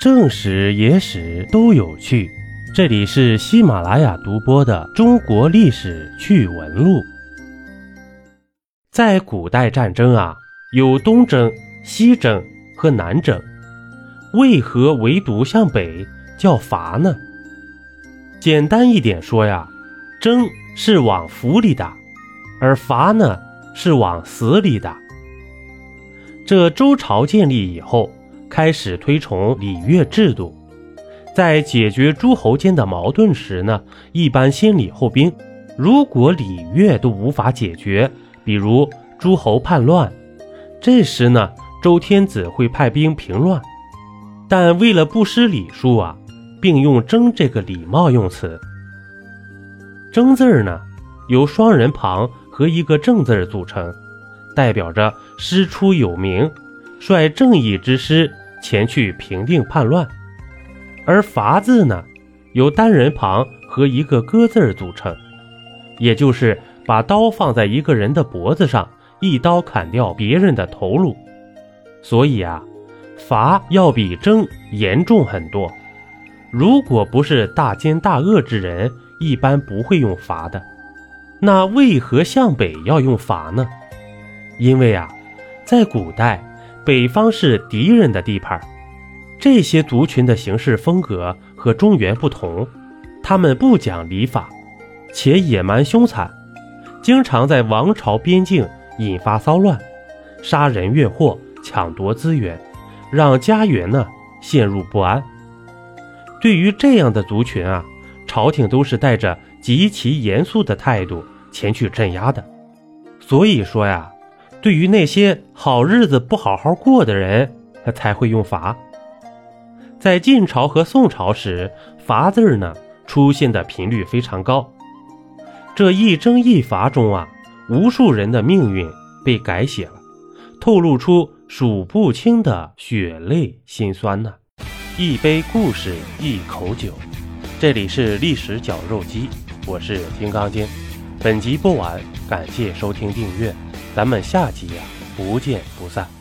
正史、野史都有趣。这里是喜马拉雅独播的《中国历史趣闻录》。在古代战争啊，有东征、西征和南征，为何唯独向北叫伐呢？简单一点说呀，征是往府里打，而伐呢是往死里打。这周朝建立以后。开始推崇礼乐制度，在解决诸侯间的矛盾时呢，一般先礼后兵。如果礼乐都无法解决，比如诸侯叛乱，这时呢，周天子会派兵平乱。但为了不失礼数啊，并用“征”这个礼貌用词。“征”字儿呢，由双人旁和一个“正”字组成，代表着师出有名，率正义之师。前去平定叛乱，而“伐”字呢，由单人旁和一个“戈”字组成，也就是把刀放在一个人的脖子上，一刀砍掉别人的头颅。所以啊，“伐”要比“征”严重很多。如果不是大奸大恶之人，一般不会用“伐”的。那为何向北要用“伐”呢？因为啊，在古代。北方是敌人的地盘，这些族群的行事风格和中原不同，他们不讲礼法，且野蛮凶残，经常在王朝边境引发骚乱，杀人越货，抢夺资源，让家园呢陷入不安。对于这样的族群啊，朝廷都是带着极其严肃的态度前去镇压的。所以说呀。对于那些好日子不好好过的人，他才会用“罚”。在晋朝和宋朝时，“罚”字呢出现的频率非常高。这一征一罚中啊，无数人的命运被改写了，透露出数不清的血泪辛酸呢。一杯故事，一口酒，这里是历史绞肉机，我是金刚经。本集播完，感谢收听订阅。咱们下集呀，不见不散。